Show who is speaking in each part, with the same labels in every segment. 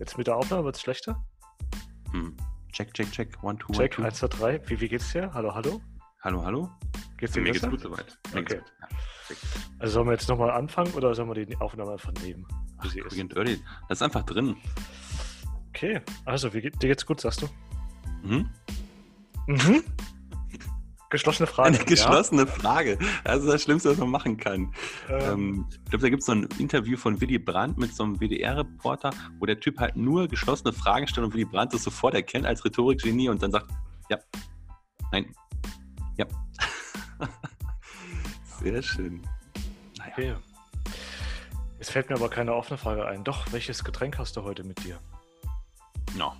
Speaker 1: Jetzt mit der Aufnahme wird es schlechter?
Speaker 2: Hm. Check, check, check. One, two,
Speaker 1: Check,
Speaker 2: one,
Speaker 1: 1, 2, 3. Wie, wie geht's dir? Hallo, hallo?
Speaker 2: Hallo, hallo?
Speaker 1: Geht's
Speaker 2: Mir
Speaker 1: dir
Speaker 2: geht's
Speaker 1: besser?
Speaker 2: gut soweit. Mir
Speaker 1: Okay.
Speaker 2: geht's gut. Ja.
Speaker 1: Also sollen wir jetzt nochmal anfangen oder sollen wir die Aufnahme einfach nehmen?
Speaker 2: Ach,
Speaker 1: sie ist?
Speaker 2: dirty. Das ist einfach drin.
Speaker 1: Okay, also wie, geht- dir geht's gut, sagst du?
Speaker 2: Mhm.
Speaker 1: Mhm. Geschlossene Frage.
Speaker 2: Eine geschlossene Frage. Das ist das Schlimmste, was man machen kann.
Speaker 1: Ähm,
Speaker 2: Ähm, ich glaube, da gibt es so ein Interview von Willy Brandt mit so einem WDR-Reporter, wo der Typ halt nur geschlossene Fragen stellt und Willy Brandt das sofort erkennt als Rhetorikgenie und dann sagt, ja, nein, ja. Sehr schön. Naja.
Speaker 1: okay. Jetzt fällt mir aber keine offene Frage ein. Doch, welches Getränk hast du heute mit dir?
Speaker 2: No.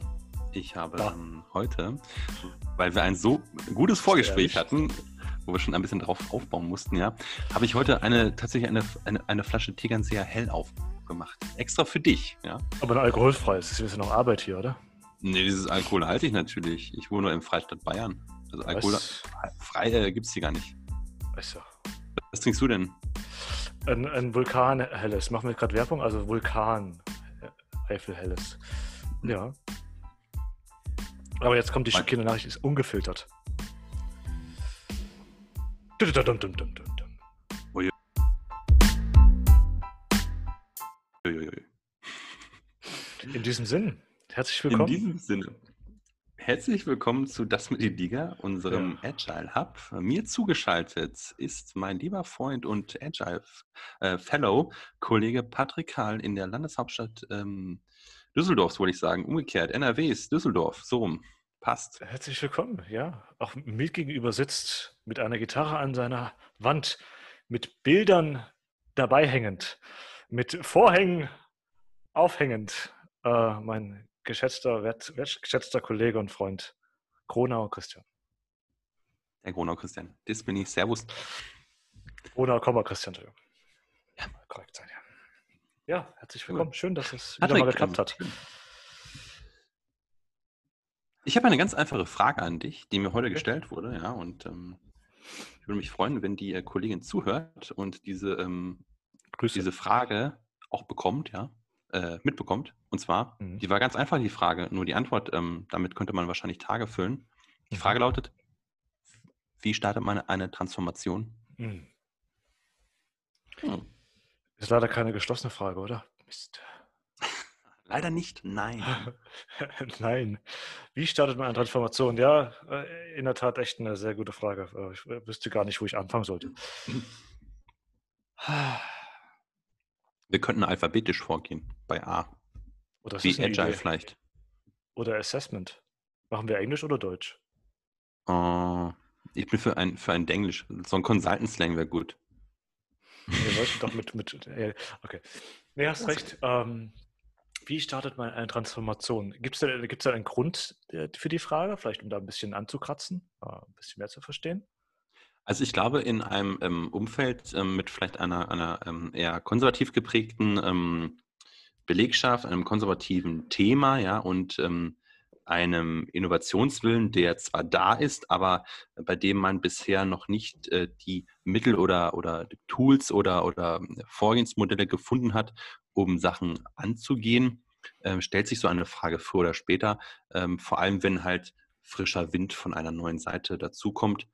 Speaker 2: Ich habe
Speaker 1: Ja.
Speaker 2: ähm, heute, weil wir ein so gutes Vorgespräch hatten, wo wir schon ein bisschen drauf aufbauen mussten, ja, habe ich heute eine tatsächlich eine, eine, eine Flasche Tegernseer hell aufgemacht. Extra für dich, ja.
Speaker 1: Aber ein alkoholfreies. Das ist ein bisschen noch Arbeit hier, oder?
Speaker 2: Nee, dieses Alkohol halte ich natürlich. Ich wohne im Freistaat Bayern. Also Alkohol
Speaker 1: Was?
Speaker 2: frei äh, gibt es hier gar nicht.
Speaker 1: Also,
Speaker 2: Was trinkst du denn?
Speaker 1: ein, ein Vulkan helles. Machen wir gerade Werbung? Also Vulkan Eifel helles. Ja. Aber jetzt kommt die schockierende Nachricht, ist ungefiltert. In diesem Sinn, herzlich
Speaker 2: In
Speaker 1: willkommen.
Speaker 2: diesem Sinne. Herzlich willkommen zu Das mit die Liga, unserem Agile Hub. Mir zugeschaltet ist mein lieber Freund und Agile äh, Fellow Kollege Patrick Kahl in der Landeshauptstadt ähm, Düsseldorfs, wollte ich sagen. Umgekehrt, NRWs, Düsseldorf, so rum. Passt.
Speaker 1: Herzlich willkommen, ja. Auch mir gegenüber sitzt mit einer Gitarre an seiner Wand, mit Bildern dabei hängend, mit Vorhängen aufhängend, äh, mein geschätzter, wert, wertgeschätzter Kollege und Freund Kronau Christian.
Speaker 2: Der Gronau Christian. Das bin ich. Servus.
Speaker 1: Kronau, Komma Christian. Entschuldigung.
Speaker 2: Ja.
Speaker 1: korrekt sein, ja. Ja, herzlich willkommen. Schön, dass es wieder
Speaker 2: Patrick,
Speaker 1: mal geklappt
Speaker 2: ähm,
Speaker 1: hat.
Speaker 2: Ich habe eine ganz einfache Frage an dich, die mir heute gestellt wurde, ja, und ähm, ich würde mich freuen, wenn die äh, Kollegin zuhört und diese, ähm, diese Frage auch bekommt, ja, äh, mitbekommt. Und zwar,
Speaker 1: Mhm.
Speaker 2: die war ganz einfach, die Frage, nur die Antwort, ähm, damit könnte man wahrscheinlich Tage füllen. Die
Speaker 1: Mhm.
Speaker 2: Frage lautet, wie startet man eine Transformation?
Speaker 1: Hm.
Speaker 2: Hm.
Speaker 1: Ist leider keine geschlossene Frage, oder? Mist.
Speaker 2: Leider nicht, nein.
Speaker 1: Nein. Wie startet man eine Transformation? Ja, äh, in der Tat echt eine sehr gute Frage. Äh, Ich wüsste gar nicht, wo ich anfangen sollte.
Speaker 2: Wir könnten alphabetisch vorgehen, bei A.
Speaker 1: Oder
Speaker 2: Wie Agile
Speaker 1: Idee?
Speaker 2: vielleicht.
Speaker 1: Oder Assessment. Machen wir Englisch oder Deutsch?
Speaker 2: Äh, ich bin für ein, für ein Denglisch. So ein Consultant-Slang wäre gut.
Speaker 1: Wir wollten doch mit, mit okay. Nee, hast recht. Ähm, wie startet man eine Transformation? Gibt es da, gibt's da einen Grund äh, für die Frage? Vielleicht, um da ein bisschen anzukratzen, äh, ein bisschen mehr zu verstehen?
Speaker 2: Also ich glaube, in einem ähm, Umfeld ähm, mit vielleicht einer, einer ähm, eher konservativ geprägten ähm, Belegschaft, einem konservativen Thema, ja, und ähm, einem Innovationswillen, der zwar da ist, aber bei dem man bisher noch nicht äh, die Mittel oder, oder Tools oder, oder Vorgehensmodelle gefunden hat, um Sachen anzugehen, ähm, stellt sich so eine Frage früher oder später, ähm, vor allem wenn halt frischer Wind von einer neuen Seite dazukommt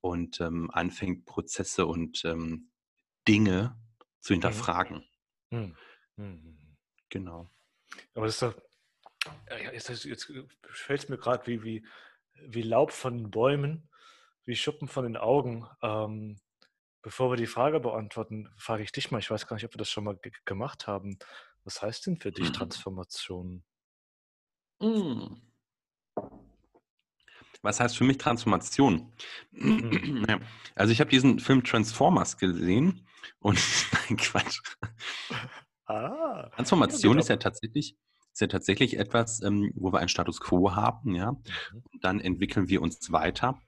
Speaker 2: und ähm, anfängt, Prozesse und ähm, Dinge zu hinterfragen.
Speaker 1: Hm. Hm.
Speaker 2: Genau.
Speaker 1: Aber das ist doch, ja, jetzt, jetzt fällt es mir gerade wie, wie, wie Laub von den Bäumen, wie Schuppen von den Augen. Ähm, bevor wir die Frage beantworten, frage ich dich mal, ich weiß gar nicht, ob wir das schon mal ge- gemacht haben. Was heißt denn für dich
Speaker 2: Mhm.
Speaker 1: Transformation?
Speaker 2: Mm. Was heißt für mich Transformation?
Speaker 1: Mhm.
Speaker 2: Also ich habe diesen Film Transformers gesehen und nein, Quatsch.
Speaker 1: Ah,
Speaker 2: Transformation
Speaker 1: Ja,
Speaker 2: ist ja tatsächlich, ist ja tatsächlich etwas, ähm, wo wir einen Status quo haben, ja.
Speaker 1: Mhm.
Speaker 2: Und dann entwickeln wir uns weiter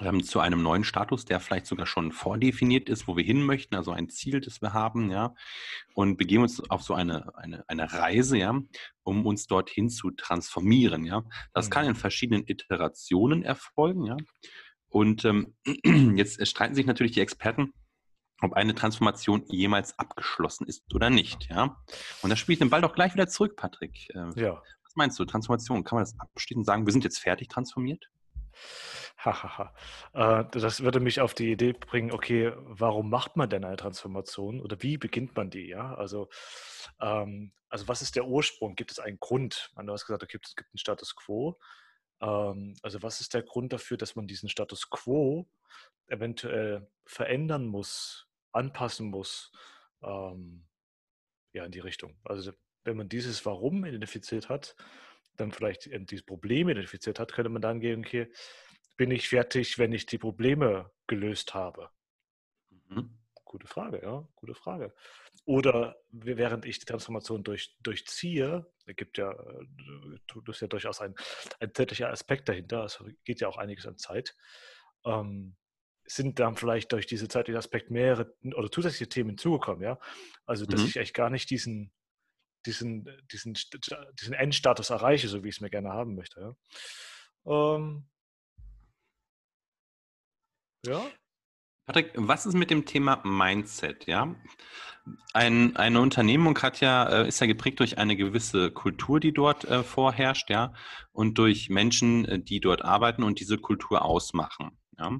Speaker 2: ähm, zu einem neuen Status, der vielleicht sogar schon vordefiniert ist, wo wir hin möchten, also ein Ziel, das wir haben, ja, und begeben uns auf so eine, eine, eine Reise, ja, um uns dorthin zu transformieren, ja. Das kann in
Speaker 1: Mhm.
Speaker 2: verschiedenen Iterationen erfolgen, ja. Und ähm, jetzt streiten sich natürlich die Experten, ob eine Transformation jemals abgeschlossen ist oder nicht. Ja? Und da spiele ich den Ball doch gleich wieder zurück, Patrick.
Speaker 1: Äh, ja.
Speaker 2: Was meinst du, Transformation? Kann man das abschließend sagen, wir sind jetzt fertig transformiert?
Speaker 1: Hahaha. äh, das würde mich auf die Idee bringen, okay, warum macht man denn eine Transformation oder wie beginnt man die? Ja, also, ähm, also was ist der Ursprung? Gibt es einen Grund? du hast gesagt, okay, es gibt einen Status quo. Ähm, also was ist der Grund dafür, dass man diesen Status quo eventuell verändern muss, anpassen muss? Ähm, ja, in die Richtung. Also wenn man dieses Warum identifiziert hat, dann vielleicht dieses Problem identifiziert hat, könnte man dann gehen, okay, bin ich fertig, wenn ich die Probleme gelöst habe? Mhm. Gute Frage, ja, gute Frage. Oder während ich die Transformation durch, durchziehe, da gibt ja, das ist ja durchaus ein, ein zeitlicher Aspekt dahinter, es geht ja auch einiges an Zeit, ähm, sind dann vielleicht durch diese zeitliche Aspekt mehrere oder zusätzliche Themen hinzugekommen, ja. Also, dass mhm. ich eigentlich gar nicht diesen, diesen, diesen, diesen Endstatus erreiche, so wie ich es mir gerne haben möchte. Ja. Ähm,
Speaker 2: ja. Patrick, was ist mit dem Thema Mindset? Ja, ein, eine Unternehmung hat ja, äh, ist ja geprägt durch eine gewisse Kultur, die dort äh, vorherrscht, ja, und durch Menschen, äh, die dort arbeiten und diese Kultur ausmachen. Ja.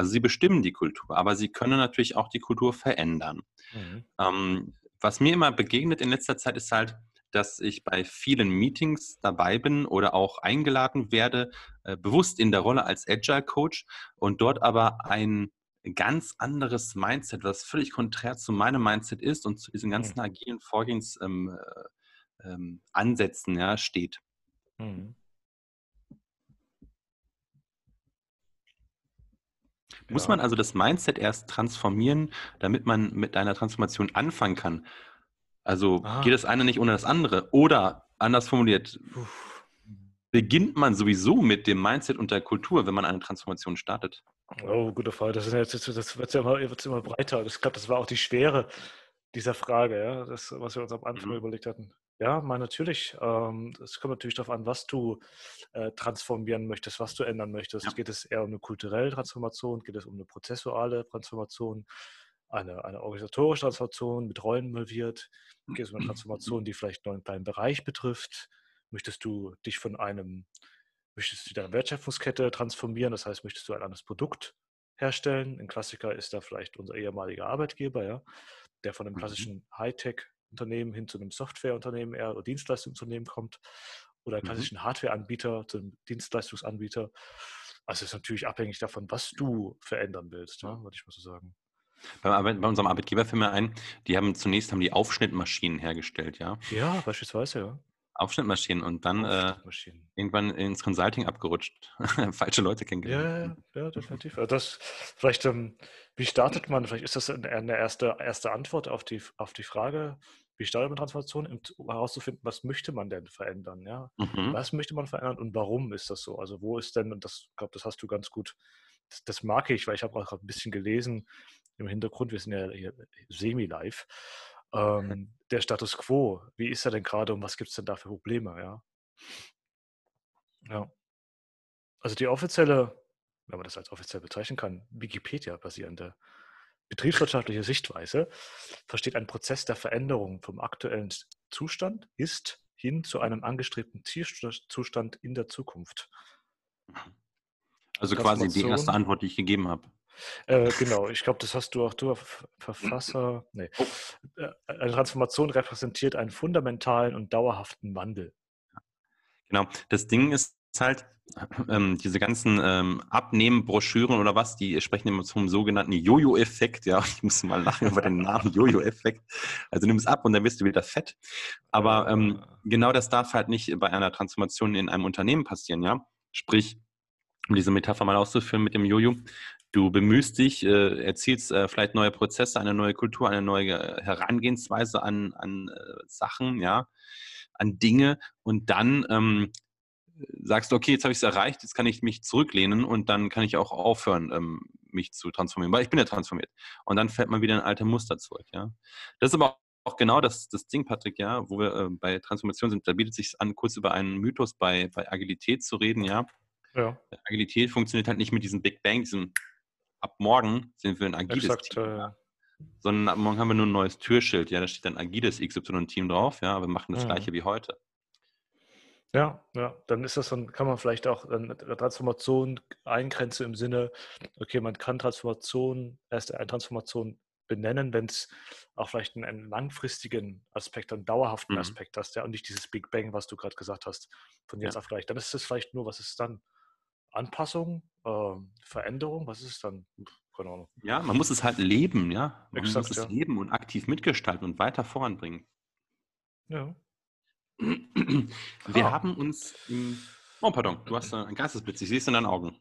Speaker 2: Also sie bestimmen die Kultur, aber sie können natürlich auch die Kultur verändern. Mhm. Ähm, was mir immer begegnet in letzter Zeit ist halt, dass ich bei vielen Meetings dabei bin oder auch eingeladen werde, äh, bewusst in der Rolle als Agile Coach und dort aber ein ganz anderes Mindset, was völlig konträr zu meinem Mindset ist und zu diesen ganzen mhm. agilen Vorgehensansätzen ähm, ähm, ja, steht. Mhm. Muss man also das Mindset erst transformieren, damit man mit einer Transformation anfangen kann? Also ah. geht das eine nicht ohne das andere? Oder anders formuliert, beginnt man sowieso mit dem Mindset und der Kultur, wenn man eine Transformation startet?
Speaker 1: Oh, gute Frage. Das, jetzt, das wird ja immer, wird's immer breiter. Ich glaube, das war auch die Schwere dieser Frage, ja, das, was wir uns am Anfang mhm. überlegt hatten. Ja, mal natürlich. Ähm, es kommt natürlich darauf an, was du äh, transformieren möchtest, was du ändern möchtest. Ja. Geht es eher um eine kulturelle Transformation? Geht es um eine prozessuale Transformation? Eine, eine organisatorische Transformation mit Rollen involviert? Geht es um eine Transformation, die vielleicht nur einen kleinen Bereich betrifft? Möchtest du dich von einem Möchtest du deine Wertschöpfungskette transformieren? Das heißt, möchtest du ein anderes Produkt herstellen? Ein Klassiker ist da vielleicht unser ehemaliger Arbeitgeber, ja, der von einem mhm. klassischen Hightech-Unternehmen hin zu einem Softwareunternehmen eher oder Dienstleistungsunternehmen kommt oder mhm. klassischen mhm. Hardware-Anbieter zu einem Dienstleistungsanbieter. Also es ist natürlich abhängig davon, was du verändern willst, ja, würde ich mal so sagen.
Speaker 2: Bei, bei unserem Arbeitgeber fällt mir ein, die haben zunächst haben die Aufschnittmaschinen hergestellt, ja.
Speaker 1: Ja, beispielsweise, ja.
Speaker 2: Aufschnittmaschinen und dann äh, irgendwann ins Consulting abgerutscht. Falsche Leute
Speaker 1: kennengelernt. Ja, ja, definitiv. Also das, vielleicht, ähm, wie startet man, vielleicht ist das eine erste, erste Antwort auf die, auf die Frage, wie startet man Transformation, um herauszufinden, was möchte man denn verändern, ja? Mhm. Was möchte man verändern und warum ist das so? Also wo ist denn, und das, ich glaube, das hast du ganz gut, das, das mag ich, weil ich habe auch gerade ein bisschen gelesen im Hintergrund, wir sind ja hier semi-live, ähm, der Status quo, wie ist er denn gerade und was gibt es denn da für Probleme, ja? Ja. Also die offizielle, wenn man das als offiziell bezeichnen kann, Wikipedia-basierende betriebswirtschaftliche Sichtweise versteht ein Prozess der Veränderung vom aktuellen Zustand ist hin zu einem angestrebten Zielzustand in der Zukunft.
Speaker 2: Also quasi die erste Antwort, die ich gegeben habe.
Speaker 1: Äh, genau, ich glaube, das hast du auch, du Verfasser. Nee. Oh. Äh, eine Transformation repräsentiert einen fundamentalen und dauerhaften Wandel.
Speaker 2: Genau, das Ding ist halt, ähm, diese ganzen ähm, Abnehmen-Broschüren oder was, die sprechen immer vom sogenannten Jojo-Effekt. Ja, ich muss mal lachen über den Namen Jojo-Effekt. Also nimm es ab und dann bist du wieder fett. Aber ähm, genau das darf halt nicht bei einer Transformation in einem Unternehmen passieren, ja. Sprich, um diese Metapher mal auszuführen mit dem Jojo, Du bemühst dich, äh, erzielst äh, vielleicht neue Prozesse, eine neue Kultur, eine neue äh, Herangehensweise an, an äh, Sachen, ja, an Dinge und dann ähm, sagst du, okay, jetzt habe ich es erreicht, jetzt kann ich mich zurücklehnen und dann kann ich auch aufhören, ähm, mich zu transformieren, weil ich bin ja transformiert. Und dann fällt man wieder in alte Muster zurück, ja. Das ist aber auch genau das, das Ding, Patrick, ja, wo wir äh, bei Transformation sind, da bietet es sich an, kurz über einen Mythos bei, bei Agilität zu reden, ja. Ja. Agilität funktioniert halt nicht mit diesem Big Bang, diesem ab morgen sind wir ein agiles Exakt, Team. Äh, sondern morgen haben wir nur ein neues Türschild. Ja, da steht dann agiles XY-Team drauf. Ja, aber wir machen das mhm. gleiche wie heute.
Speaker 1: Ja, ja, dann ist das dann, kann man vielleicht auch dann Transformation eingrenzen im Sinne, okay, man kann Transformation, erst eine Transformation benennen, wenn es auch vielleicht einen, einen, langfristigen Aspekt, einen dauerhaften mhm. Aspekt hast, ja, und nicht dieses Big Bang, was du gerade gesagt hast, von jetzt ja. auf gleich. Dann ist es vielleicht nur, was ist dann? Anpassung, äh, Veränderung, was ist es dann?
Speaker 2: Keine Ahnung. Ja, man muss es halt leben, ja. Man Exakt, muss es ja. leben und aktiv mitgestalten und weiter voranbringen. Ja. Wir ah. haben uns im Oh, pardon, du hast einen Geistesblitz. Ich sehe es in deinen Augen.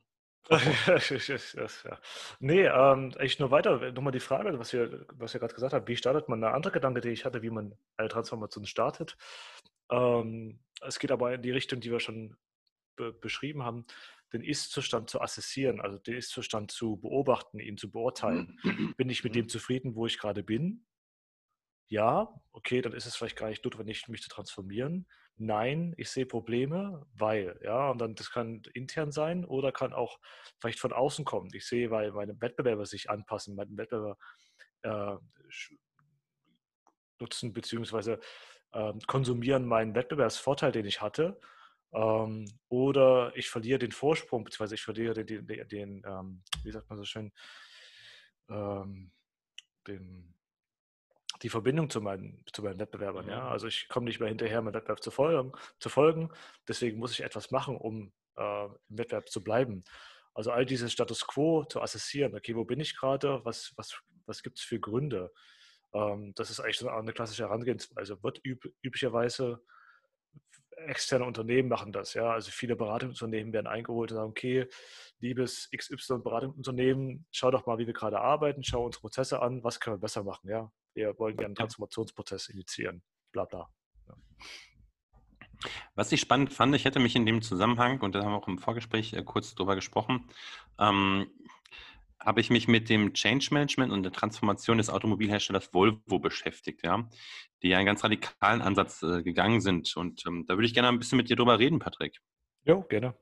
Speaker 1: nee, ähm, eigentlich nur weiter. Nochmal die Frage, was ihr, was ihr gerade gesagt habt. Wie startet man? Eine andere Gedanke, die ich hatte, wie man eine Transformation startet. Ähm, es geht aber in die Richtung, die wir schon be beschrieben haben, den Ist-Zustand zu assessieren, also den Ist-Zustand zu beobachten, ihn zu beurteilen. Bin ich mit dem zufrieden, wo ich gerade bin? Ja, okay, dann ist es vielleicht gar nicht notwendig, mich zu transformieren. Nein, ich sehe Probleme, weil, ja, und dann das kann intern sein oder kann auch vielleicht von außen kommen. Ich sehe, weil meine Wettbewerber sich anpassen, meine Wettbewerber äh, nutzen bzw. Äh, konsumieren meinen Wettbewerbsvorteil, den ich hatte. Ähm, oder ich verliere den Vorsprung, beziehungsweise ich verliere den, den, den ähm, wie sagt man so schön, ähm, den, die Verbindung zu meinen, zu meinen Wettbewerbern. Ja? Mhm. Also ich komme nicht mehr hinterher, meinem Wettbewerb zu folgen, zu folgen. Deswegen muss ich etwas machen, um äh, im Wettbewerb zu bleiben. Also all dieses Status quo zu assessieren. Okay, wo bin ich gerade? Was, was, was gibt es für Gründe? Ähm, das ist eigentlich so eine klassische Herangehensweise. Wird üb üblicherweise externe Unternehmen machen das, ja. Also viele Beratungsunternehmen werden eingeholt und sagen, okay, liebes XY Beratungsunternehmen, schau doch mal, wie wir gerade arbeiten, schau unsere Prozesse an, was können wir besser machen, ja. Wir wollen gerne einen Transformationsprozess initiieren, bla bla. Ja.
Speaker 2: Was ich spannend fand, ich hätte mich in dem Zusammenhang, und da haben wir auch im Vorgespräch äh, kurz drüber gesprochen, ähm, habe ich mich mit dem Change Management und der Transformation des Automobilherstellers Volvo beschäftigt, ja, die einen ganz radikalen Ansatz äh, gegangen sind. Und ähm, da würde ich gerne ein bisschen mit dir drüber reden, Patrick.
Speaker 1: Ja, gerne.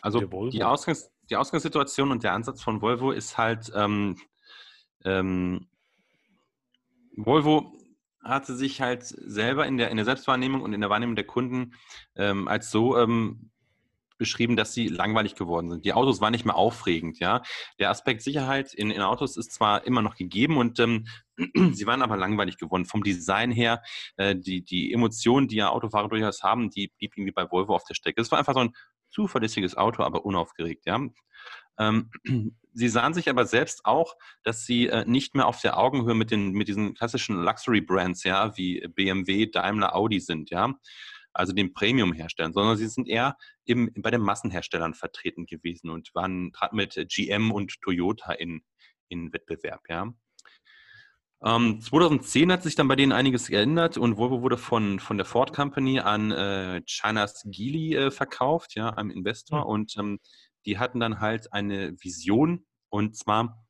Speaker 2: Also die, Ausgangs-, die Ausgangssituation und der Ansatz von Volvo ist halt, ähm, ähm, Volvo hatte sich halt selber in der, in der Selbstwahrnehmung und in der Wahrnehmung der Kunden ähm, als so ähm, beschrieben, dass sie langweilig geworden sind. Die Autos waren nicht mehr aufregend, ja. Der Aspekt Sicherheit in, in Autos ist zwar immer noch gegeben und ähm, sie waren aber langweilig geworden. Vom Design her, äh, die, die Emotionen, die ja Autofahrer durchaus haben, die blieb irgendwie bei Volvo auf der Strecke. Es war einfach so ein zuverlässiges Auto, aber unaufgeregt, ja. Ähm, sie sahen sich aber selbst auch, dass sie äh, nicht mehr auf der Augenhöhe mit, den, mit diesen klassischen Luxury-Brands, ja, wie BMW, Daimler, Audi sind, ja also den Premium-Herstellern, sondern sie sind eher eben bei den Massenherstellern vertreten gewesen und waren mit GM und Toyota in, in Wettbewerb. Ja. Ähm, 2010 hat sich dann bei denen einiges geändert und Volvo wurde von, von der Ford Company an äh, Chinas Geely äh, verkauft, ja, einem Investor. Und ähm, die hatten dann halt eine Vision und zwar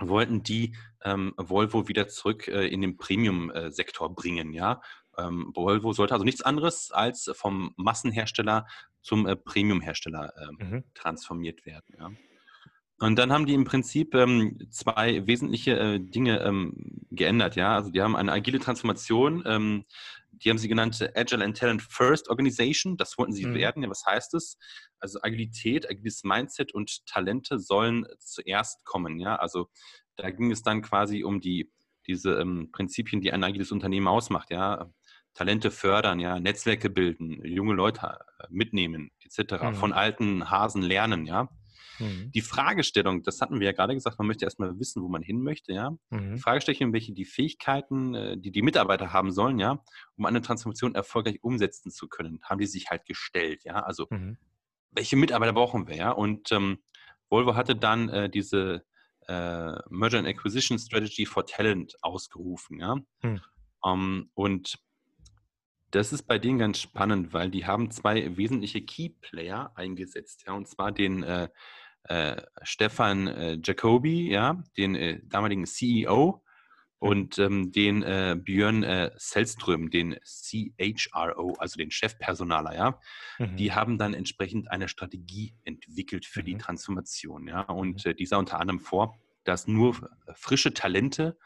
Speaker 2: wollten die ähm, Volvo wieder zurück äh, in den Premium-Sektor äh, bringen, ja. Ähm, Volvo sollte also nichts anderes als vom Massenhersteller zum äh, Premium-Hersteller äh, mhm. transformiert werden. Ja. Und dann haben die im Prinzip ähm, zwei wesentliche äh, Dinge ähm, geändert. Ja, also die haben eine agile Transformation. Die haben sie genannt äh, Agile and Talent First Organization. Das wollten sie mhm. werden. Ja, was heißt das? Also Agilität, agiles Mindset und Talente sollen zuerst kommen. Ja, also da ging es dann quasi um die diese ähm, Prinzipien, die ein agiles Unternehmen ausmacht. Ja, Talente fördern, ja, Netzwerke bilden, junge Leute äh, mitnehmen, etc. Mhm. Von alten Hasen lernen, ja. Mhm. Die Fragestellung, das hatten wir ja gerade gesagt, man möchte erstmal wissen, wo man hin möchte, ja. Mhm. Die Fragestellung, welche die Fähigkeiten, äh, die die Mitarbeiter haben sollen, ja, um eine Transformation erfolgreich umsetzen zu können, haben die sich halt gestellt, ja. Also, mhm. welche Mitarbeiter brauchen wir, ja? Und ähm, Volvo hatte dann äh, diese äh, Merger and Acquisition Strategy for Talent ausgerufen, ja. Um, ähm, und das ist bei denen ganz spannend, weil die haben zwei wesentliche Key-Player eingesetzt, ja, und zwar den äh, äh, Stefan äh, Jacobi, ja, den äh, damaligen CEO mhm. und ähm, den äh, Björn äh, Sellström, den CHRO, also den Chefpersonaler, ja. Mhm. Die haben dann entsprechend eine Strategie entwickelt für mhm. die Transformation, ja. Und mhm. äh, die sah unter anderem vor, dass nur frische Talente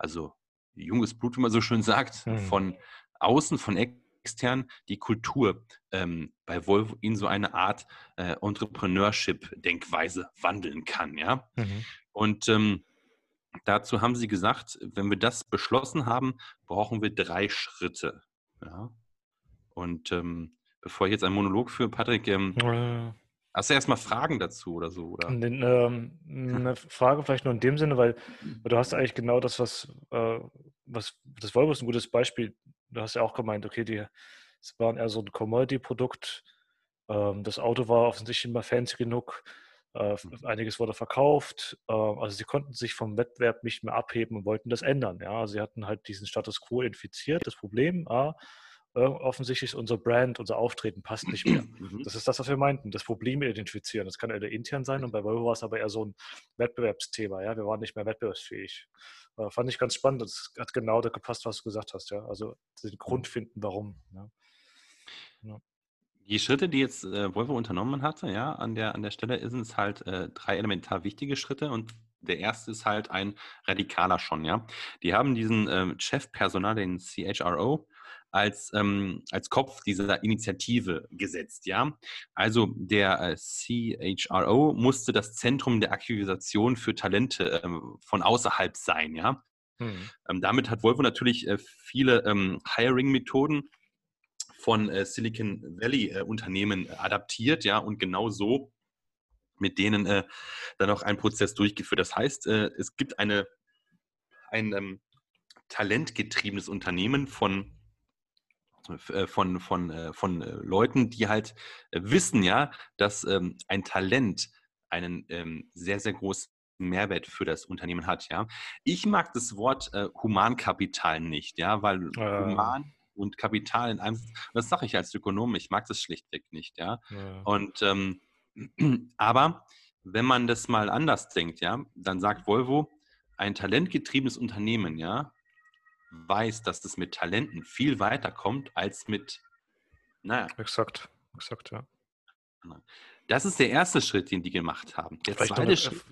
Speaker 2: also junges Blut, wie man so schön sagt, mhm. von außen, von extern die Kultur ähm, bei Volvo in so eine Art äh, Entrepreneurship-Denkweise wandeln kann. Ja? Mhm. Und ähm, dazu haben sie gesagt, wenn wir das beschlossen haben, brauchen wir drei Schritte. Ja? Und ähm, bevor ich jetzt einen Monolog führe, Patrick, ähm, äh. hast du erstmal Fragen dazu oder so? Oder?
Speaker 1: Ähm, eine Frage vielleicht nur in dem Sinne, weil, weil du hast eigentlich genau das, was, äh, was das Volvo ist ein gutes Beispiel. Du hast ja auch gemeint, okay, die es waren eher so ein Commodity-Produkt. Ähm, das Auto war offensichtlich immer fancy genug. Äh, mhm. einiges wurde verkauft. Äh, also sie konnten sich vom Wettbewerb nicht mehr abheben und wollten das ändern. Ja, sie hatten halt diesen Status quo infiziert. Das Problem, ah, offensichtlich ist unser Brand, unser Auftreten passt nicht mehr. Mhm. Das ist das, was wir meinten, das Problem identifizieren. Das kann eher intern sein und bei Volvo war es aber eher so ein Wettbewerbsthema. Ja, wir waren nicht mehr wettbewerbsfähig. Äh, fand ich ganz spannend. Das hat genau da gepasst, was du gesagt hast. Ja, also den Grund finden, warum. Ja.
Speaker 2: Ja. Die Schritte, die jetzt äh, Volvo unternommen hatte, ja, an der, an der Stelle sind es halt äh, drei elementar wichtige Schritte und der erste ist halt ein radikaler schon, ja. Die haben diesen äh, Chefpersonal, den CHRO, als, ähm, als Kopf dieser Initiative gesetzt, ja. Also der äh, CHRO musste das Zentrum der Akquisition für Talente ähm, von außerhalb sein, ja. Hm. Ähm, damit hat Volvo natürlich äh, viele ähm, Hiring-Methoden von äh, Silicon Valley Unternehmen äh, adaptiert, ja, und genau so mit denen dann auch ein Prozess durchgeführt. Das heißt, es gibt eine, ein ähm, talentgetriebenes Unternehmen von von, von, von Leuten, die halt wissen, ja, dass ähm, ein Talent einen ähm, sehr, sehr großen Mehrwert für das Unternehmen hat, ja. Ich mag das Wort äh, Humankapital nicht, ja, weil äh. human und Kapital in einem. Das sage ich als Ökonom, ich mag das schlichtweg nicht, ja. ja. Und ähm, aber wenn man das mal anders denkt, ja, dann sagt Volvo, ein talentgetriebenes Unternehmen, ja, weiß, dass das mit Talenten viel weiter kommt als mit,
Speaker 1: naja. Exakt, exakt, ja.
Speaker 2: Das ist der erste Schritt, den die gemacht haben. Der Vielleicht zweite Schritt.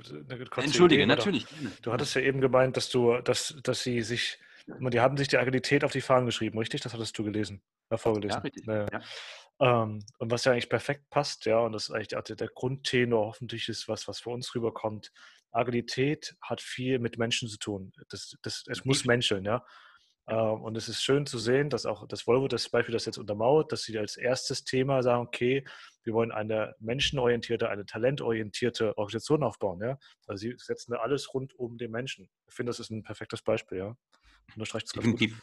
Speaker 2: Entschuldige, Idee, natürlich.
Speaker 1: Du hattest ja eben gemeint, dass du, dass, dass sie sich die haben sich die Agilität auf die Fahnen geschrieben, richtig? Das hattest du gelesen, äh, vorgelesen. Ja, richtig. Ja. Ja. Ähm, und was ja eigentlich perfekt passt, ja, und das ist eigentlich der, der Grundtenor, hoffentlich ist was, was für uns rüberkommt. Agilität hat viel mit Menschen zu tun. Das, das, es muss menscheln, ja. Ähm, und es ist schön zu sehen, dass auch das Volvo das Beispiel das jetzt untermauert, dass sie als erstes Thema sagen, okay, wir wollen eine menschenorientierte, eine talentorientierte Organisation aufbauen. Ja? Also sie setzen da alles rund um den Menschen. Ich finde, das ist ein perfektes Beispiel, ja.
Speaker 2: Unterstreicht es Definitiv. Gut.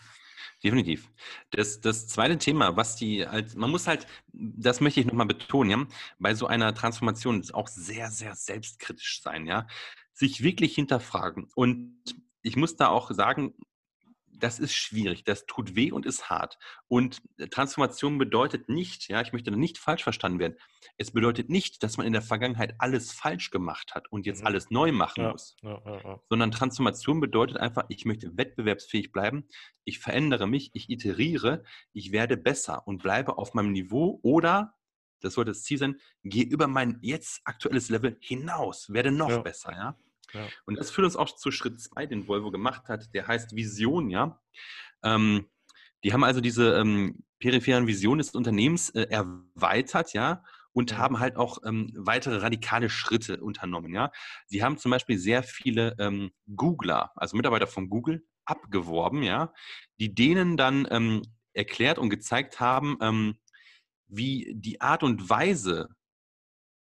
Speaker 2: Definitiv. Das, das zweite Thema, was die, als, man muss halt, das möchte ich nochmal betonen, ja, bei so einer Transformation auch sehr, sehr selbstkritisch sein, ja, sich wirklich hinterfragen. Und ich muss da auch sagen, das ist schwierig, das tut weh und ist hart. Und äh, Transformation bedeutet nicht, ja, ich möchte da nicht falsch verstanden werden, es bedeutet nicht, dass man in der Vergangenheit alles falsch gemacht hat und jetzt mhm. alles neu machen ja, muss, ja, ja, sondern Transformation bedeutet einfach, ich möchte wettbewerbsfähig bleiben, ich verändere mich, ich iteriere, ich werde besser und bleibe auf meinem Niveau oder, das sollte das Ziel sein, gehe über mein jetzt aktuelles Level hinaus, werde noch besser, ja. Ja. Und das führt uns auch zu Schritt zwei, den Volvo gemacht hat, der heißt Vision, ja. Ähm, die haben also diese ähm, peripheren Visionen des Unternehmens äh, erweitert, ja, und haben halt auch ähm, weitere radikale Schritte unternommen, ja. Sie haben zum Beispiel sehr viele ähm, Googler, also Mitarbeiter von Google, abgeworben, ja, die denen dann ähm, erklärt und gezeigt haben, ähm, wie die Art und Weise,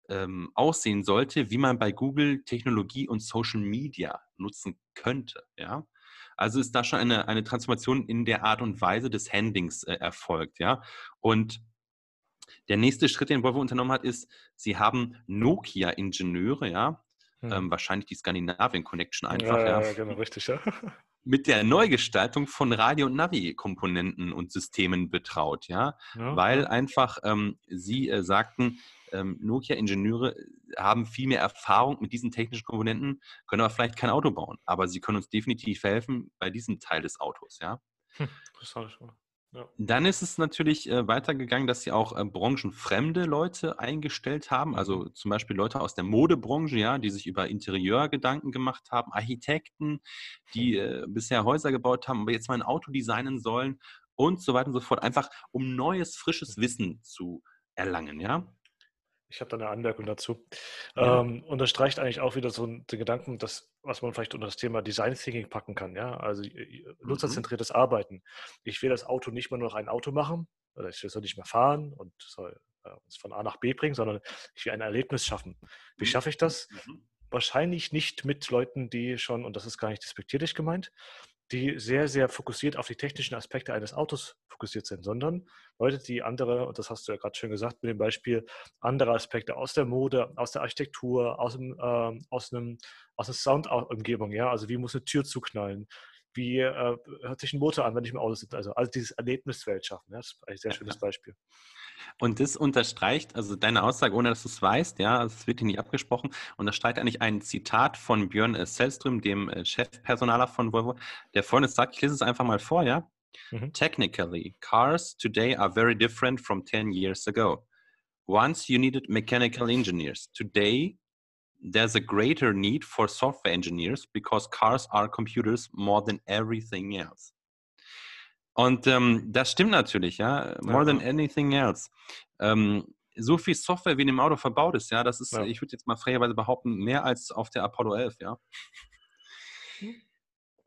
Speaker 2: ähm, aussehen sollte, wie man bei Google Technologie und Social Media nutzen könnte. Ja? Also ist da schon eine, eine Transformation in der Art und Weise des Handlings äh, erfolgt. Ja? Und der nächste Schritt, den Volvo unternommen hat, ist, sie haben Nokia-Ingenieure, ja, hm. ähm, wahrscheinlich die Skandinavien-Connection einfach, ja, ja, genau, richtig, ja. mit der Neugestaltung von Radio- und Navi-Komponenten und Systemen betraut, ja, ja. weil einfach ähm, sie äh, sagten, ähm, Nokia-Ingenieure äh, haben viel mehr Erfahrung mit diesen technischen Komponenten, können aber vielleicht kein Auto bauen. Aber sie können uns definitiv helfen bei diesem Teil des Autos, ja. Hm, Ja. Dann ist es natürlich äh, weitergegangen, dass sie auch äh, branchenfremde Leute eingestellt haben, also mhm. zum Beispiel Leute aus der Modebranche, ja, die sich über Interieur Gedanken gemacht haben, Architekten, die äh, bisher Häuser gebaut haben, aber jetzt mal ein Auto designen sollen und so weiter und so fort, einfach um neues, frisches Wissen zu erlangen, ja.
Speaker 1: Ich habe da eine Anmerkung dazu. Ja. Ähm, unterstreicht eigentlich auch wieder so den Gedanken, dass, was man vielleicht unter das Thema Design Thinking packen kann, ja. Also mhm. nutzerzentriertes Arbeiten. Ich will das Auto nicht mehr nur noch ein Auto machen, oder ich will es nicht mehr fahren und soll äh, uns von A nach B bringen, sondern ich will ein Erlebnis schaffen. Wie mhm. schaffe ich das? Mhm. Wahrscheinlich nicht mit Leuten, die schon, und das ist gar nicht despektierlich gemeint, die sehr, sehr fokussiert auf die technischen Aspekte eines Autos fokussiert sind, sondern Leute, die andere, und das hast du ja gerade schön gesagt mit dem Beispiel, andere Aspekte aus der Mode, aus der Architektur, aus, dem, äh, aus, einem, aus einer Soundumgebung, ja, also wie muss eine Tür zuknallen, wie äh, hört sich ein Motor an, wenn ich im Auto sitze, also, also dieses Erlebniswelt schaffen, ja, das ist ein sehr schönes Beispiel.
Speaker 2: Und das unterstreicht, also deine Aussage, ohne dass du es weißt, ja, also es wird hier nicht abgesprochen, unterstreicht eigentlich ein Zitat von Björn äh, Sellström, dem äh, Chefpersonaler von Volvo, der folgendes sagt, ich lese es einfach mal vor, ja. Mhm. Technically, cars today are very different from 10 years ago. Once you needed mechanical engineers. Today, there's a greater need for software engineers because cars are computers more than everything else. Und ähm, das stimmt natürlich, ja. More ja. than anything else. Ähm, so viel Software wie in dem Auto verbaut ist, ja, das ist, ja. ich würde jetzt mal frecherweise behaupten, mehr als auf der Apollo 11, ja. Hm.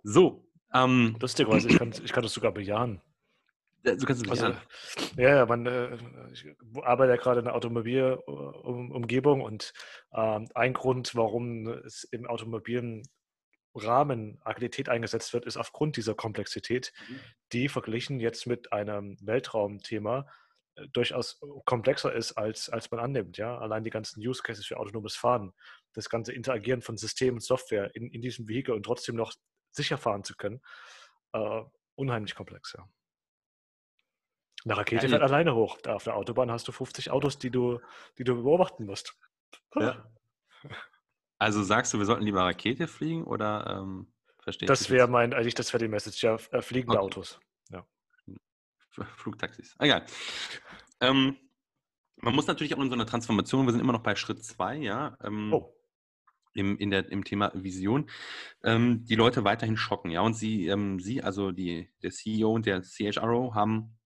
Speaker 2: So. Ähm,
Speaker 1: Lustigerweise, ich kann, ich kann das sogar bejahen.
Speaker 2: Du kannst es
Speaker 1: also, ja, ja, man, äh, ich arbeite ja gerade in der Automobilumgebung und äh, ein Grund, warum es im automobilen Rahmen Agilität eingesetzt wird, ist aufgrund dieser Komplexität, mhm. die verglichen jetzt mit einem Weltraumthema äh, durchaus komplexer ist, als, als man annimmt. Ja? Allein die ganzen Use Cases für autonomes Fahren, das ganze Interagieren von System und Software in, in diesem Vehikel und trotzdem noch sicher fahren zu können, äh, unheimlich komplex. Ja. Eine Rakete ja, fährt alleine hoch. Da auf der Autobahn hast du 50 Autos, die du, die du beobachten musst.
Speaker 2: Ja. Also sagst du, wir sollten lieber Rakete fliegen oder ähm,
Speaker 1: verstehst Das wäre mein, eigentlich das wäre die Message, ja, äh, fliegende okay. Autos. Ja.
Speaker 2: Flugtaxis. Egal. Ähm, man muss natürlich auch in so einer Transformation, wir sind immer noch bei Schritt zwei, ja. Ähm, oh. Im, in der, Im Thema Vision, ähm, die Leute weiterhin schocken, ja. Und sie, ähm, sie, also die, der CEO und der CHRO haben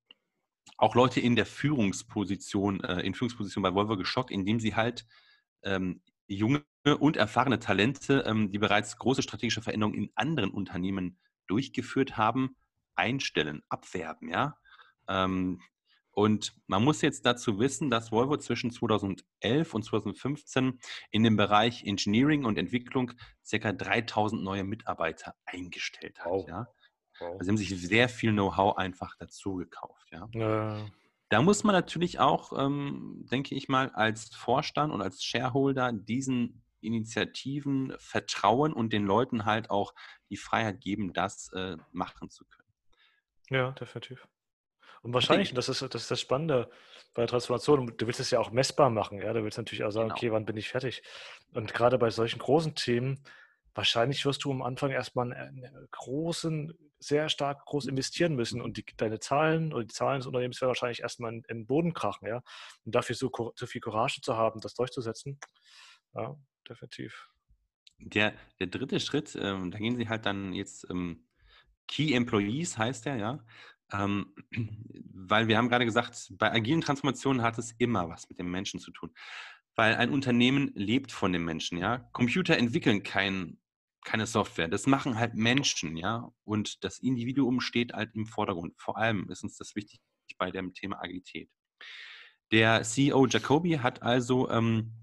Speaker 2: auch Leute in der Führungsposition, äh, in Führungsposition bei Volvo geschockt, indem sie halt ähm, junge und erfahrene Talente, ähm, die bereits große strategische Veränderungen in anderen Unternehmen durchgeführt haben, einstellen, abwerben, ja. Ähm, und man muss jetzt dazu wissen, dass Volvo zwischen 2011 und 2015 in dem Bereich Engineering und Entwicklung ca. 3000 neue Mitarbeiter eingestellt hat. Wow. Ja? Wow. Also sie haben sich sehr viel Know-how einfach dazu gekauft. Ja? ja. Da muss man natürlich auch, ähm, denke ich mal, als Vorstand und als Shareholder diesen Initiativen vertrauen und den Leuten halt auch die Freiheit geben, das äh, machen zu können.
Speaker 1: Ja, definitiv. Und wahrscheinlich, das ist, das ist das Spannende bei der Transformation, du willst es ja auch messbar machen, ja, du willst natürlich auch sagen, genau. okay, wann bin ich fertig? Und gerade bei solchen großen Themen, wahrscheinlich wirst du am Anfang erstmal einen, einen großen sehr stark groß investieren müssen und die, deine Zahlen oder die Zahlen des Unternehmens werden wahrscheinlich erstmal in, in den Boden krachen, ja. Und dafür so, so viel Courage zu haben, das durchzusetzen, ja, definitiv.
Speaker 2: Der, der dritte Schritt, ähm, da gehen Sie halt dann jetzt ähm, Key Employees heißt der, ja. Ähm, weil wir haben gerade gesagt, bei agilen Transformationen hat es immer was mit dem Menschen zu tun. Weil ein Unternehmen lebt von dem Menschen, ja. Computer entwickeln kein keine Software. Das machen halt Menschen, ja. Und das Individuum steht halt im Vordergrund. Vor allem ist uns das wichtig bei dem Thema Agilität. Der CEO Jacobi hat also ähm,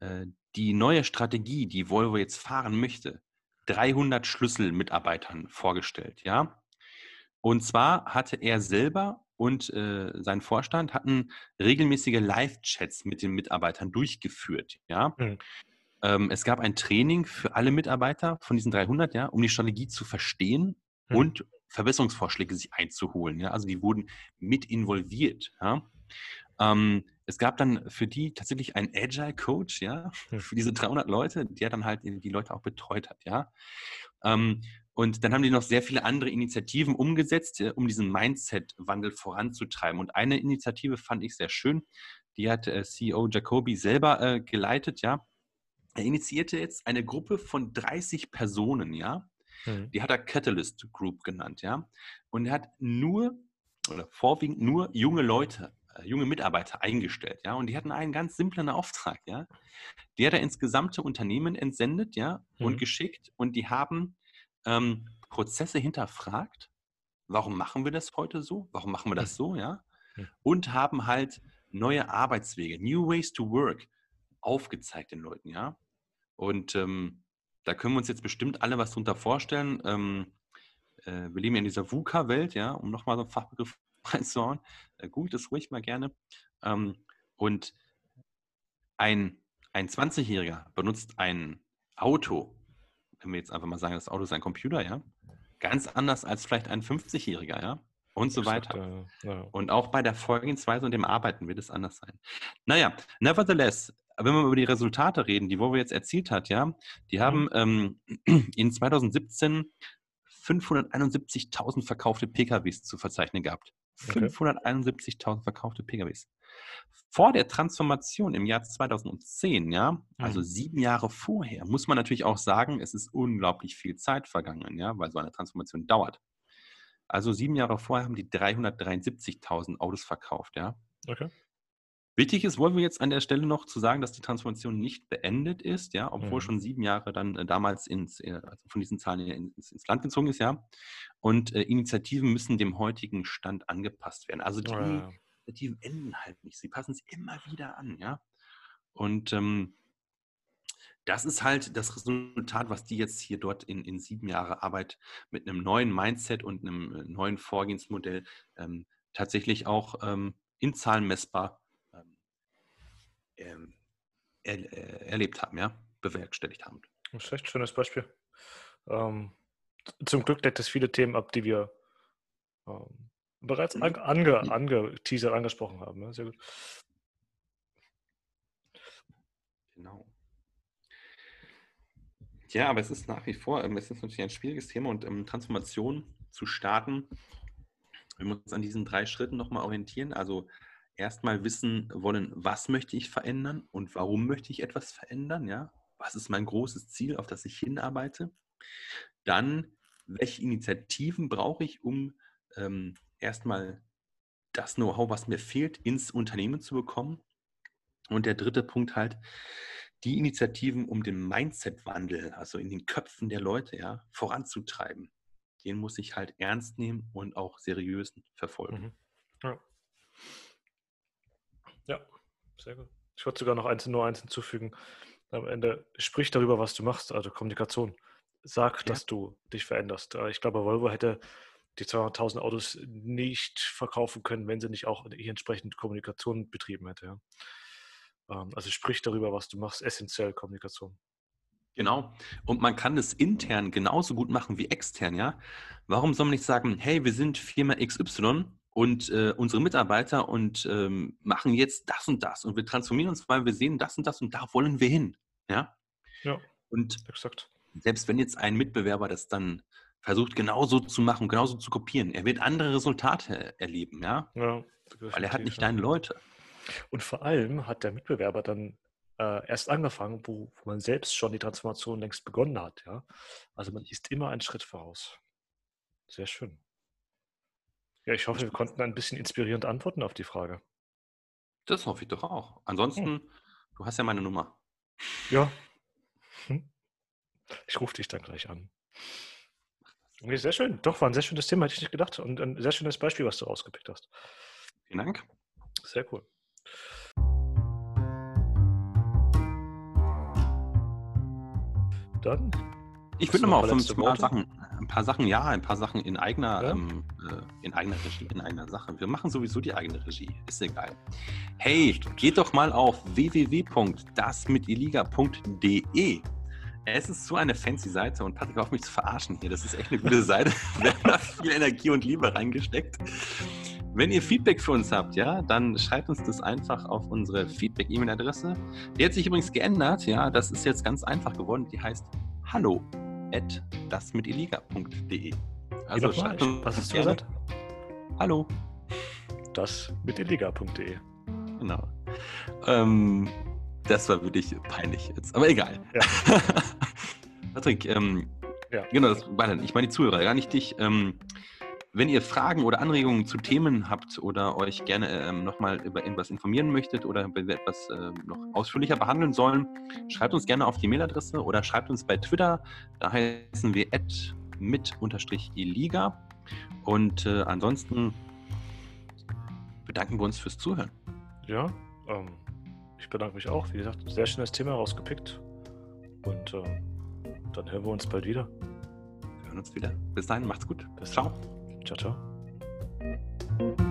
Speaker 2: äh, die neue Strategie, die Volvo jetzt fahren möchte, 300 Schlüsselmitarbeitern vorgestellt, ja. Und zwar hatte er selber und äh, sein Vorstand hatten regelmäßige Live-Chats mit den Mitarbeitern durchgeführt, ja. Mhm. Ähm, es gab ein Training für alle Mitarbeiter von diesen 300, ja, um die Strategie zu verstehen mhm. und Verbesserungsvorschläge sich einzuholen. Ja. Also die wurden mit involviert. Ja. Ähm, es gab dann für die tatsächlich einen Agile Coach, ja, für diese 300 Leute, der dann halt die Leute auch betreut hat, ja. Ähm, Und dann haben die noch sehr viele andere Initiativen umgesetzt, um diesen Mindset-Wandel voranzutreiben. Und eine Initiative fand ich sehr schön. Die hat äh, CEO Jacoby selber äh, geleitet, ja. Er initiierte jetzt eine Gruppe von 30 Personen, ja. Mhm. Die hat er Catalyst Group genannt, ja. Und er hat nur oder vorwiegend nur junge Leute, äh, junge Mitarbeiter eingestellt, ja. Und die hatten einen ganz simplen Auftrag, ja. Die hat er ins gesamte Unternehmen entsendet, ja, mhm. und geschickt. Und die haben ähm, Prozesse hinterfragt. Warum machen wir das heute so? Warum machen wir das so, ja? Und haben halt neue Arbeitswege, New Ways to Work aufgezeigt den Leuten, ja. Und ähm, da können wir uns jetzt bestimmt alle was drunter vorstellen. Ähm, äh, wir leben ja in dieser VUCA-Welt, ja, um nochmal so einen Fachbegriff reinzuhauen. Äh, googelt es ruhig mal gerne. Ähm, und ein, ein 20-Jähriger benutzt ein Auto, wenn wir jetzt einfach mal sagen, das Auto ist ein Computer, ja, ganz anders als vielleicht ein 50-Jähriger, ja, und so weiter. Exakt, ja. Und auch bei der Vorgehensweise und dem Arbeiten wird es anders sein. Naja, nevertheless, wenn wir über die Resultate reden, die Volvo jetzt erzielt hat, ja, die mhm. haben ähm, in 2017 571.000 verkaufte PKWs zu verzeichnen gehabt. Okay. 571.000 verkaufte PKWs. Vor der Transformation im Jahr 2010, ja, also mhm. sieben Jahre vorher, muss man natürlich auch sagen, es ist unglaublich viel Zeit vergangen, ja, weil so eine Transformation dauert. Also sieben Jahre vorher haben die 373.000 Autos verkauft, ja. Okay. Wichtig ist Volvo jetzt an der Stelle noch zu sagen, dass die Transformation nicht beendet ist, ja, obwohl mhm. schon sieben Jahre dann äh, damals ins, äh, also von diesen Zahlen ins, ins, Land gezogen ist, ja. Und äh, Initiativen müssen dem heutigen Stand angepasst werden. Also die ja. Initiativen enden halt nicht. Sie passen es immer wieder an, ja. Und ähm, das ist halt das Resultat, was die jetzt hier dort in, in sieben Jahre Arbeit mit einem neuen Mindset und einem äh, neuen Vorgehensmodell ähm, tatsächlich auch ähm, in Zahlen messbar ähm er, äh, erlebt haben, ja, bewerkstelligt haben.
Speaker 1: Das ist echt ein schönes Beispiel. Ähm, zum Glück deckt es viele Themen ab, die wir ähm, bereits mhm. ange, ange, angeteasert, angesprochen haben. Ja, sehr gut.
Speaker 2: Genau. Ja, aber es ist nach wie vor, ähm, es ist natürlich ein schwieriges Thema und ähm, Transformation zu starten, wir müssen uns an diesen drei Schritten nochmal orientieren. Also erstmal wissen wollen, was möchte ich verändern und warum möchte ich etwas verändern, ja? Was ist mein großes Ziel, auf das ich hinarbeite? Dann, welche Initiativen brauche ich, um ähm, erstmal das Know-how, was mir fehlt, ins Unternehmen zu bekommen? Und der dritte Punkt halt, die Initiativen, um den Mindset-Wandel, also in den Köpfen der Leute, ja, voranzutreiben, den muss ich halt ernst nehmen und auch seriös verfolgen. Mhm.
Speaker 1: Ja. Sehr gut. Ich würde sogar noch eins, nur eins hinzufügen. Am Ende sprich darüber, was du machst, also Kommunikation. Sag, ja. dass du dich veränderst. Ich glaube, Volvo hätte die 200.000 Autos nicht verkaufen können, wenn sie nicht auch entsprechend Kommunikation betrieben hätte. Ähm, also sprich darüber, was du machst, essentiell Kommunikation.
Speaker 2: Genau. Und man kann es intern genauso gut machen wie extern, ja. Warum soll man nicht sagen, hey, wir sind Firma XY und äh, unsere Mitarbeiter und ähm, machen jetzt das und das und wir transformieren uns, weil wir sehen das und das und da wollen wir hin, ja.
Speaker 1: Ja.
Speaker 2: Und exakt. selbst wenn jetzt ein Mitbewerber das dann versucht genauso zu machen, genauso zu kopieren, er wird andere Resultate erleben, ja. ja weil er hat nicht deine Leute.
Speaker 1: Und vor allem hat der Mitbewerber dann äh, erst angefangen, wo, wo, man selbst schon die Transformation längst begonnen hat. Ja? Also man ist immer einen Schritt voraus. Sehr schön. Ja, ich hoffe, wir konnten ein bisschen inspirierend antworten auf die Frage.
Speaker 2: Das hoffe ich doch auch. Ansonsten, hm. du hast ja meine Nummer.
Speaker 1: Ja. Hm. Ich rufe dich dann gleich an. Okay, sehr schön. Doch, war ein sehr schönes Thema, hätte ich nicht gedacht. Und ein sehr schönes Beispiel, was du rausgepickt hast.
Speaker 2: Vielen Dank.
Speaker 1: Sehr cool. Dann.
Speaker 2: Ich würde nochmal auf ein paar, Sachen, ein paar Sachen, ja, ein paar Sachen in eigener, ja? ähm, äh, in eigener Regie, in eigener Sache. Wir machen sowieso die eigene Regie, ist egal. Hey, ja, geht doch mal auf www.dasmitiliga.de. Es ist so eine fancy Seite und Patrick, auf mich zu verarschen hier. Das ist echt eine gute Seite. Wir haben da viel Energie und Liebe reingesteckt. Wenn ihr Feedback für uns habt, ja, dann schreibt uns das einfach auf unsere Feedback-E-Mail-Adresse. Die hat sich übrigens geändert, ja, das ist jetzt ganz einfach geworden. Die heißt hallo at dasmitiliga.de.
Speaker 1: Also schreibt uns was hast du gesagt?
Speaker 2: Hallo.
Speaker 1: Das mit illegal.de.
Speaker 2: Genau. Ähm, das war wirklich peinlich jetzt, aber egal. Ja. Patrick, ähm, ja. genau, das war dann, ich meine die Zuhörer, gar nicht dich. Ähm, wenn ihr Fragen oder Anregungen zu Themen habt oder euch gerne ähm, nochmal über irgendwas informieren möchtet oder wir etwas äh, noch ausführlicher behandeln sollen, schreibt uns gerne auf die Mailadresse oder schreibt uns bei Twitter. Da heißen wir mit-iliga. Und äh, ansonsten bedanken wir uns fürs Zuhören.
Speaker 1: Ja, ähm, ich bedanke mich auch. Wie gesagt, sehr schönes Thema rausgepickt. Und ähm, dann hören wir uns bald wieder.
Speaker 2: Wir hören uns wieder. Bis dahin, macht's gut. Bis ciao.
Speaker 1: Ciao, ciao.